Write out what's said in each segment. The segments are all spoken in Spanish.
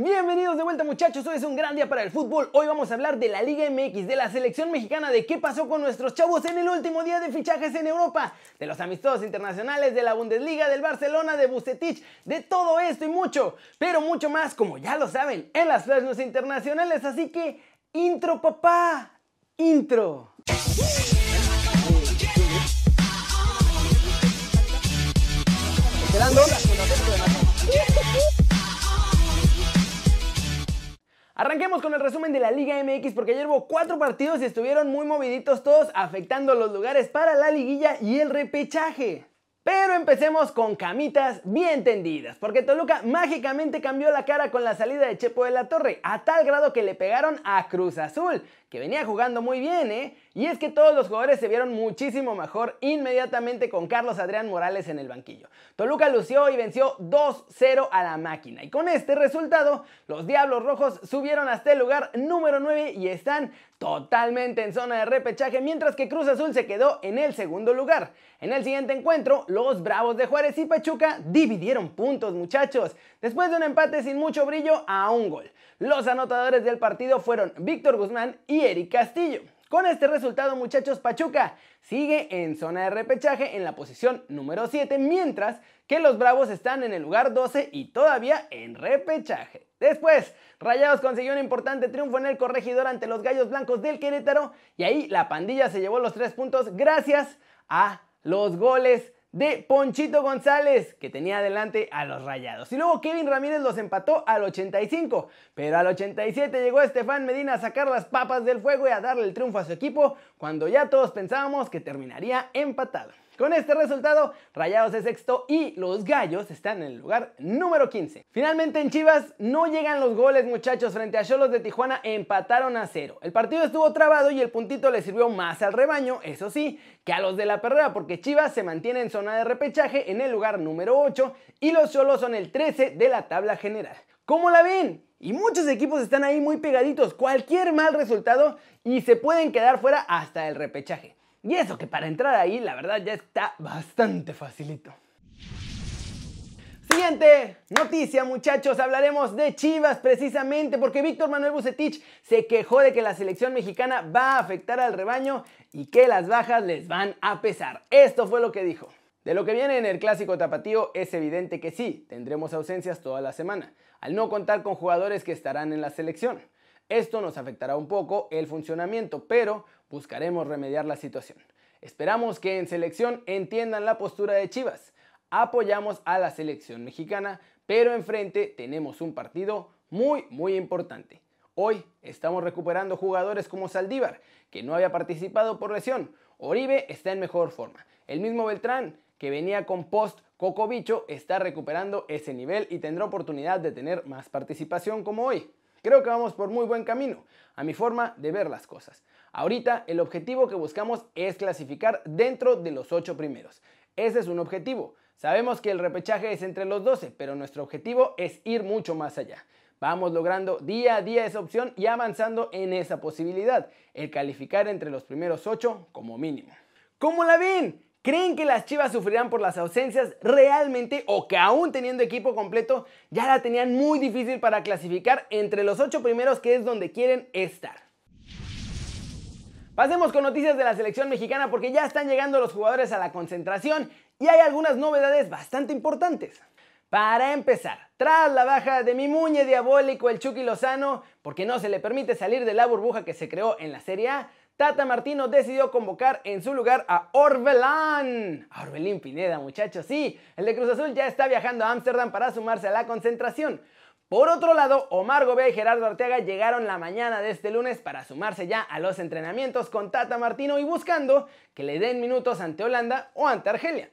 Bienvenidos de vuelta muchachos, hoy es un gran día para el fútbol. Hoy vamos a hablar de la Liga MX, de la selección mexicana, de qué pasó con nuestros chavos en el último día de fichajes en Europa, de los amistosos internacionales, de la Bundesliga, del Barcelona, de Bucetich, de todo esto y mucho, pero mucho más, como ya lo saben, en las flash internacionales. Así que, intro papá, intro. Arranquemos con el resumen de la Liga MX porque ayer hubo cuatro partidos y estuvieron muy moviditos todos afectando los lugares para la liguilla y el repechaje. Pero empecemos con camitas bien tendidas, porque Toluca mágicamente cambió la cara con la salida de Chepo de la Torre, a tal grado que le pegaron a Cruz Azul, que venía jugando muy bien, ¿eh? Y es que todos los jugadores se vieron muchísimo mejor inmediatamente con Carlos Adrián Morales en el banquillo. Toluca lució y venció 2-0 a la máquina. Y con este resultado, los Diablos Rojos subieron hasta el lugar número 9 y están totalmente en zona de repechaje, mientras que Cruz Azul se quedó en el segundo lugar. En el siguiente encuentro, los Bravos de Juárez y Pachuca dividieron puntos, muchachos, después de un empate sin mucho brillo a un gol. Los anotadores del partido fueron Víctor Guzmán y Eric Castillo. Con este resultado, muchachos, Pachuca sigue en zona de repechaje en la posición número 7, mientras que los Bravos están en el lugar 12 y todavía en repechaje. Después, Rayados consiguió un importante triunfo en el corregidor ante los Gallos Blancos del Querétaro y ahí la pandilla se llevó los tres puntos gracias a los goles de Ponchito González, que tenía adelante a los Rayados. Y luego Kevin Ramírez los empató al 85, pero al 87 llegó Estefan Medina a sacar las papas del fuego y a darle el triunfo a su equipo cuando ya todos pensábamos que terminaría empatado. Con este resultado, Rayados es sexto y los Gallos están en el lugar número 15. Finalmente en Chivas no llegan los goles muchachos frente a Cholos de Tijuana empataron a cero. El partido estuvo trabado y el puntito le sirvió más al rebaño, eso sí, que a los de la perrera porque Chivas se mantiene en zona de repechaje en el lugar número 8 y los Cholos son el 13 de la tabla general. ¿Cómo la ven? Y muchos equipos están ahí muy pegaditos, cualquier mal resultado y se pueden quedar fuera hasta el repechaje. Y eso que para entrar ahí, la verdad ya está bastante facilito. Siguiente noticia muchachos, hablaremos de Chivas precisamente porque Víctor Manuel Bucetich se quejó de que la selección mexicana va a afectar al rebaño y que las bajas les van a pesar. Esto fue lo que dijo. De lo que viene en el clásico tapatío es evidente que sí, tendremos ausencias toda la semana, al no contar con jugadores que estarán en la selección. Esto nos afectará un poco el funcionamiento, pero buscaremos remediar la situación. Esperamos que en selección entiendan la postura de Chivas. Apoyamos a la selección mexicana, pero enfrente tenemos un partido muy, muy importante. Hoy estamos recuperando jugadores como Saldívar, que no había participado por lesión. Oribe está en mejor forma. El mismo Beltrán, que venía con post Cocobicho, está recuperando ese nivel y tendrá oportunidad de tener más participación como hoy. Creo que vamos por muy buen camino, a mi forma de ver las cosas. Ahorita el objetivo que buscamos es clasificar dentro de los 8 primeros. Ese es un objetivo. Sabemos que el repechaje es entre los 12, pero nuestro objetivo es ir mucho más allá. Vamos logrando día a día esa opción y avanzando en esa posibilidad, el calificar entre los primeros 8 como mínimo. ¿Cómo la ven? ¿Creen que las Chivas sufrirán por las ausencias realmente o que aún teniendo equipo completo ya la tenían muy difícil para clasificar entre los ocho primeros que es donde quieren estar? Pasemos con noticias de la selección mexicana porque ya están llegando los jugadores a la concentración y hay algunas novedades bastante importantes. Para empezar, tras la baja de mi muñe diabólico el Chucky Lozano, porque no se le permite salir de la burbuja que se creó en la Serie A, Tata Martino decidió convocar en su lugar a Orbelán. Orbelín Pineda, muchachos, sí. El de Cruz Azul ya está viajando a Ámsterdam para sumarse a la concentración. Por otro lado, Omar Gobea y Gerardo Arteaga llegaron la mañana de este lunes para sumarse ya a los entrenamientos con Tata Martino y buscando que le den minutos ante Holanda o ante Argelia.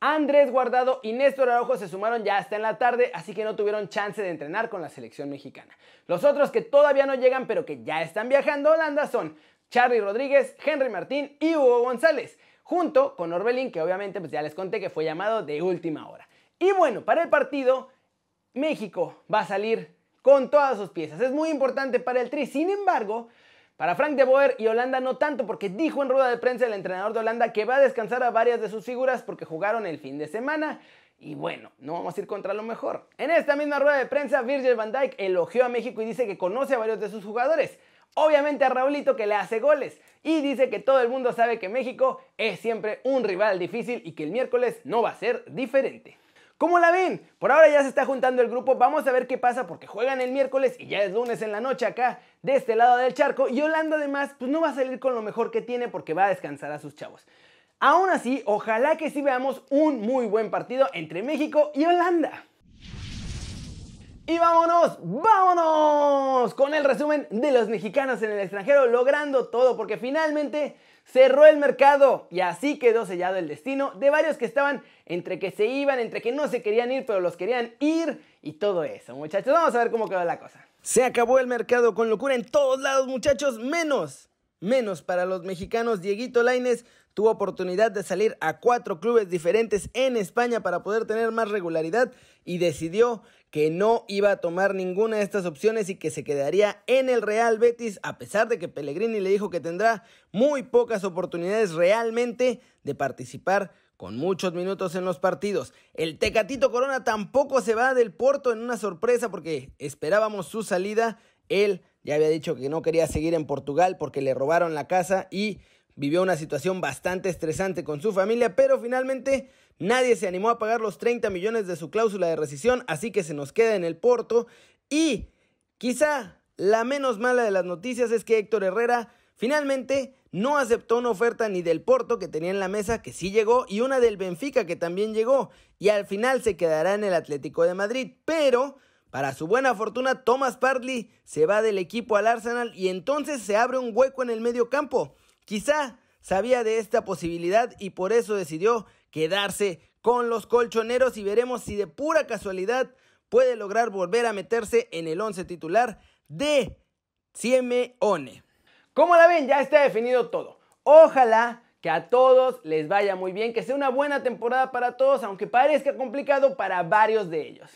Andrés Guardado y Néstor Araujo se sumaron ya hasta en la tarde, así que no tuvieron chance de entrenar con la selección mexicana. Los otros que todavía no llegan pero que ya están viajando a Holanda son Charlie Rodríguez, Henry Martín y Hugo González, junto con Orbelín, que obviamente pues ya les conté que fue llamado de última hora. Y bueno, para el partido, México va a salir con todas sus piezas. Es muy importante para el Tri. Sin embargo, para Frank de Boer y Holanda no tanto, porque dijo en rueda de prensa el entrenador de Holanda que va a descansar a varias de sus figuras porque jugaron el fin de semana y bueno, no vamos a ir contra lo mejor. En esta misma rueda de prensa, Virgil van Dijk elogió a México y dice que conoce a varios de sus jugadores. Obviamente a Raulito que le hace goles. Y dice que todo el mundo sabe que México es siempre un rival difícil y que el miércoles no va a ser diferente. ¿Cómo la ven? Por ahora ya se está juntando el grupo, vamos a ver qué pasa porque juegan el miércoles y ya es lunes en la noche acá, de este lado del charco, y Holanda además pues no va a salir con lo mejor que tiene porque va a descansar a sus chavos. Aún así, ojalá que sí veamos un muy buen partido entre México y Holanda. Y vámonos, vámonos con el resumen de los mexicanos en el extranjero logrando todo porque finalmente cerró el mercado y así quedó sellado el destino de varios que estaban entre que se iban, entre que no se querían ir pero los querían ir y todo eso muchachos. Vamos a ver cómo quedó la cosa. Se acabó el mercado con locura en todos lados muchachos, menos, menos para los mexicanos. Dieguito Laines tuvo oportunidad de salir a cuatro clubes diferentes en España para poder tener más regularidad y decidió que no iba a tomar ninguna de estas opciones y que se quedaría en el Real Betis a pesar de que Pellegrini le dijo que tendrá muy pocas oportunidades realmente de participar con muchos minutos en los partidos. El Tecatito Corona tampoco se va del Porto en una sorpresa porque esperábamos su salida. Él ya había dicho que no quería seguir en Portugal porque le robaron la casa y vivió una situación bastante estresante con su familia, pero finalmente nadie se animó a pagar los 30 millones de su cláusula de rescisión, así que se nos queda en el Porto. Y quizá la menos mala de las noticias es que Héctor Herrera finalmente no aceptó una oferta ni del Porto que tenía en la mesa, que sí llegó, y una del Benfica que también llegó, y al final se quedará en el Atlético de Madrid, pero... Para su buena fortuna, Thomas Partley se va del equipo al Arsenal y entonces se abre un hueco en el medio campo. Quizá sabía de esta posibilidad y por eso decidió quedarse con los colchoneros y veremos si de pura casualidad puede lograr volver a meterse en el once titular de Simeone. Como la ven, ya está definido todo. Ojalá que a todos les vaya muy bien, que sea una buena temporada para todos, aunque parezca complicado para varios de ellos.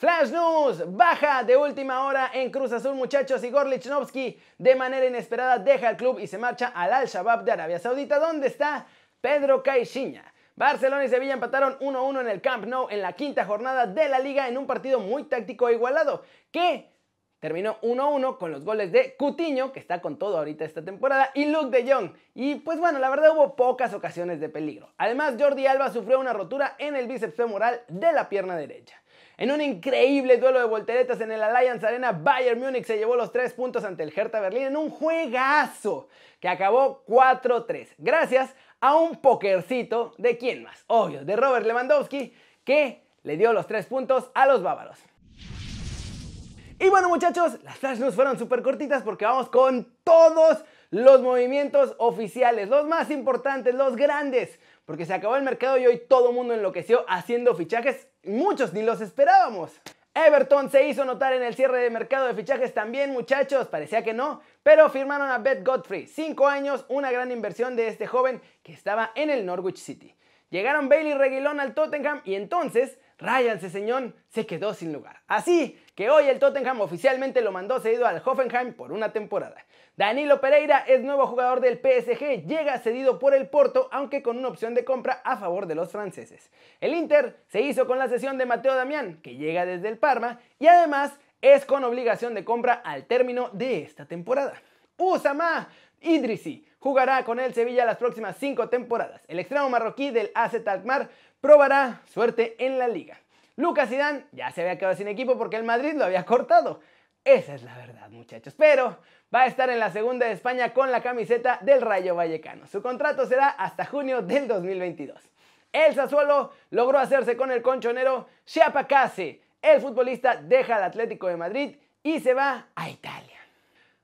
Flash News, baja de última hora en Cruz Azul muchachos. Igor Lichnowsky de manera inesperada deja el club y se marcha al Al-Shabaab de Arabia Saudita donde está Pedro Caixinha. Barcelona y Sevilla empataron 1-1 en el Camp Nou en la quinta jornada de la liga en un partido muy táctico e igualado que terminó 1-1 con los goles de Cutiño, que está con todo ahorita esta temporada, y Luke de Jong. Y pues bueno, la verdad hubo pocas ocasiones de peligro. Además, Jordi Alba sufrió una rotura en el bíceps femoral de la pierna derecha. En un increíble duelo de volteretas en el Allianz Arena, Bayern Múnich se llevó los tres puntos ante el Hertha Berlín en un juegazo que acabó 4-3, gracias a un pokercito de quién más, obvio, de Robert Lewandowski, que le dio los tres puntos a los bávaros. Y bueno muchachos, las flash news fueron súper cortitas porque vamos con todos los movimientos oficiales, los más importantes, los grandes, porque se acabó el mercado y hoy todo el mundo enloqueció haciendo fichajes muchos ni los esperábamos. Everton se hizo notar en el cierre de mercado de fichajes también, muchachos, parecía que no, pero firmaron a Beth Godfrey, 5 años, una gran inversión de este joven que estaba en el Norwich City. Llegaron Bailey Reguilón al Tottenham y entonces Ryan Seseñón se quedó sin lugar. Así que hoy el Tottenham oficialmente lo mandó cedido al Hoffenheim por una temporada. Danilo Pereira es nuevo jugador del PSG, llega cedido por el Porto, aunque con una opción de compra a favor de los franceses. El Inter se hizo con la cesión de Mateo Damián, que llega desde el Parma, y además es con obligación de compra al término de esta temporada. Usama Idrisi jugará con el Sevilla las próximas cinco temporadas. El extremo marroquí del AZ Alkmaar probará suerte en la liga. Lucas Zidane ya se había quedado sin equipo porque el Madrid lo había cortado. Esa es la verdad, muchachos. Pero va a estar en la segunda de España con la camiseta del Rayo Vallecano. Su contrato será hasta junio del 2022. El Sassuolo logró hacerse con el conchonero Chiapacase. El futbolista deja al Atlético de Madrid y se va a Italia.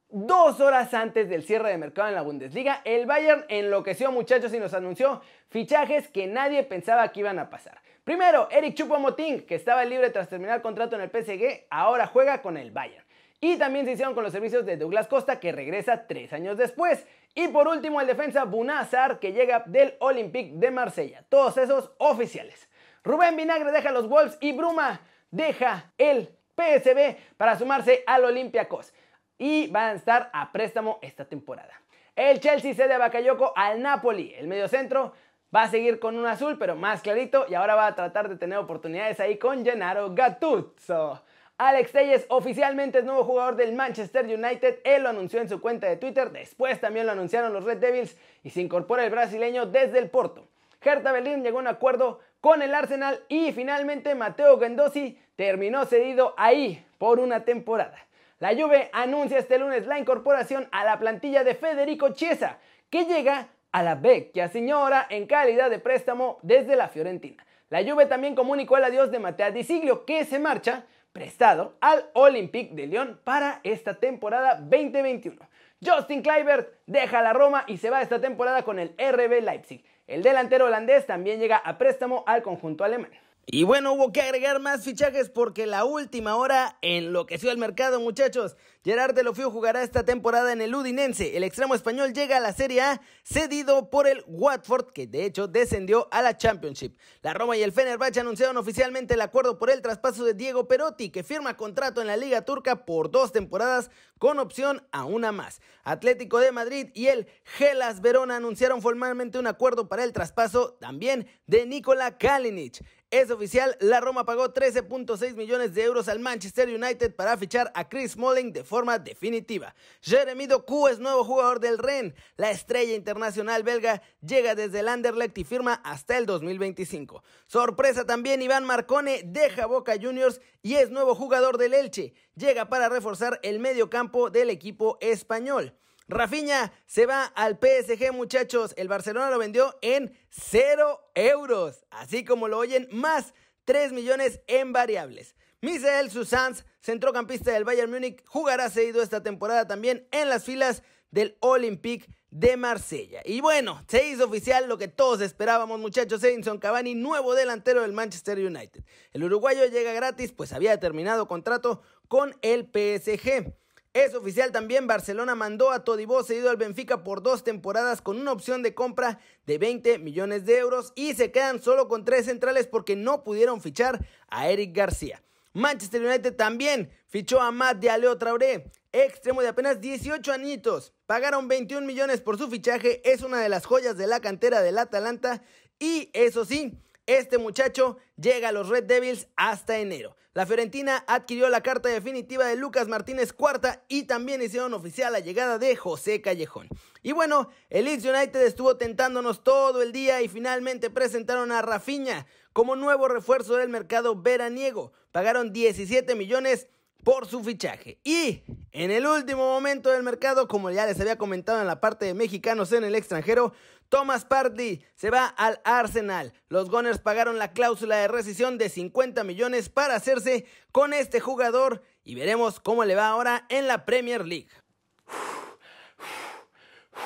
Dos horas antes del cierre de mercado en la Bundesliga, el Bayern enloqueció muchachos y nos anunció fichajes que nadie pensaba que iban a pasar. Primero, Eric Choupo-Moting, que estaba libre tras terminar contrato en el PSG, ahora juega con el Bayern. Y también se hicieron con los servicios de Douglas Costa, que regresa tres años después. Y por último, el defensa Bunazar, que llega del Olympique de Marsella. Todos esos oficiales. Rubén Vinagre deja los Wolves y Bruma deja el PSB para sumarse al Olympiacos. Y van a estar a préstamo esta temporada. El Chelsea cede a Bakayoko al Napoli. El mediocentro va a seguir con un azul, pero más clarito, y ahora va a tratar de tener oportunidades ahí con Gennaro Gattuso. Alex Telles oficialmente es nuevo jugador del Manchester United. Él lo anunció en su cuenta de Twitter. Después también lo anunciaron los Red Devils y se incorpora el brasileño desde el Porto. Hertha Berlín llegó a un acuerdo con el Arsenal y finalmente Mateo Gendosi terminó cedido ahí por una temporada. La Juve anuncia este lunes la incorporación a la plantilla de Federico Chiesa, que llega a la vecchia señora en calidad de préstamo desde la Fiorentina. La Juve también comunicó el adiós de Matea Di Siglio, que se marcha prestado al Olympique de Lyon para esta temporada 2021. Justin Kluivert deja la Roma y se va esta temporada con el RB Leipzig. El delantero holandés también llega a préstamo al conjunto alemán. Y bueno, hubo que agregar más fichajes porque la última hora enloqueció el mercado, muchachos. Gerard Delofeu jugará esta temporada en el Udinense. El extremo español llega a la Serie A cedido por el Watford, que de hecho descendió a la Championship. La Roma y el Fenerbahce anunciaron oficialmente el acuerdo por el traspaso de Diego Perotti, que firma contrato en la Liga Turca por dos temporadas con opción a una más. Atlético de Madrid y el Gelas Verona anunciaron formalmente un acuerdo para el traspaso también de Nikola Kalinic. Es oficial, la Roma pagó 13.6 millones de euros al Manchester United para fichar a Chris Smalling de forma definitiva. Jeremy Doku es nuevo jugador del Rennes. La estrella internacional belga llega desde el Anderlecht y firma hasta el 2025. Sorpresa también, Iván Marcone deja Boca Juniors y es nuevo jugador del Elche. Llega para reforzar el medio campo del equipo español. Rafiña se va al PSG, muchachos. El Barcelona lo vendió en 0 euros. Así como lo oyen, más 3 millones en variables. Misael Susans, centrocampista del Bayern Múnich, jugará seguido esta temporada también en las filas del Olympique de Marsella. Y bueno, se hizo oficial lo que todos esperábamos, muchachos. Edinson Cavani, nuevo delantero del Manchester United. El uruguayo llega gratis, pues había terminado contrato con el PSG. Es oficial también, Barcelona mandó a Todibó cedido al Benfica por dos temporadas con una opción de compra de 20 millones de euros y se quedan solo con tres centrales porque no pudieron fichar a Eric García. Manchester United también fichó a Matt de Aleo Traoré, extremo de apenas 18 añitos. Pagaron 21 millones por su fichaje, es una de las joyas de la cantera del Atalanta y eso sí, este muchacho llega a los Red Devils hasta enero. La Fiorentina adquirió la carta definitiva de Lucas Martínez Cuarta y también hicieron oficial la llegada de José Callejón. Y bueno, el Leeds United estuvo tentándonos todo el día y finalmente presentaron a Rafinha como nuevo refuerzo del mercado veraniego. Pagaron 17 millones por su fichaje. Y en el último momento del mercado, como ya les había comentado en la parte de mexicanos en el extranjero, Thomas Partey se va al Arsenal. Los Gunners pagaron la cláusula de rescisión de 50 millones para hacerse con este jugador y veremos cómo le va ahora en la Premier League.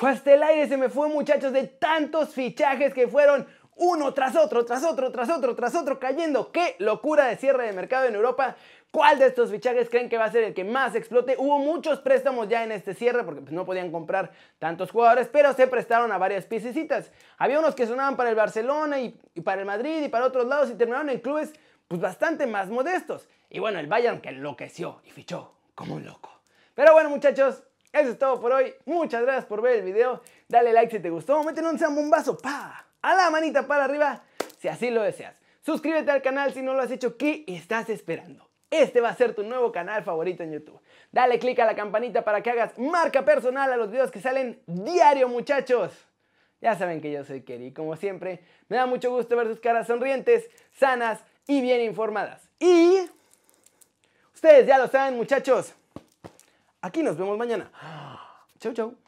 Hasta el aire se me fue muchachos de tantos fichajes que fueron uno tras otro, tras otro, tras otro, tras otro cayendo. ¡Qué locura de cierre de mercado en Europa! ¿Cuál de estos fichajes creen que va a ser el que más explote? Hubo muchos préstamos ya en este cierre porque pues, no podían comprar tantos jugadores, pero se prestaron a varias piececitas. Había unos que sonaban para el Barcelona y, para el Madrid y para otros lados y terminaron en clubes pues bastante más modestos. Y bueno, el Bayern que enloqueció y fichó como un loco. Pero bueno muchachos, eso es todo por hoy. Muchas gracias por ver el video. Dale like si te gustó. Métele un zambombazo, pa, a la manita para arriba si así lo deseas. Suscríbete al canal si no lo has hecho. ¿Qué estás esperando? Este va a ser tu nuevo canal favorito en YouTube. Dale click a la campanita para que hagas marca personal a los videos que salen diario, muchachos. Ya saben que yo soy Kerry, como siempre, me da mucho gusto ver sus caras sonrientes, sanas y bien informadas. Y ustedes ya lo saben, muchachos. Aquí nos vemos mañana. Chau, chau.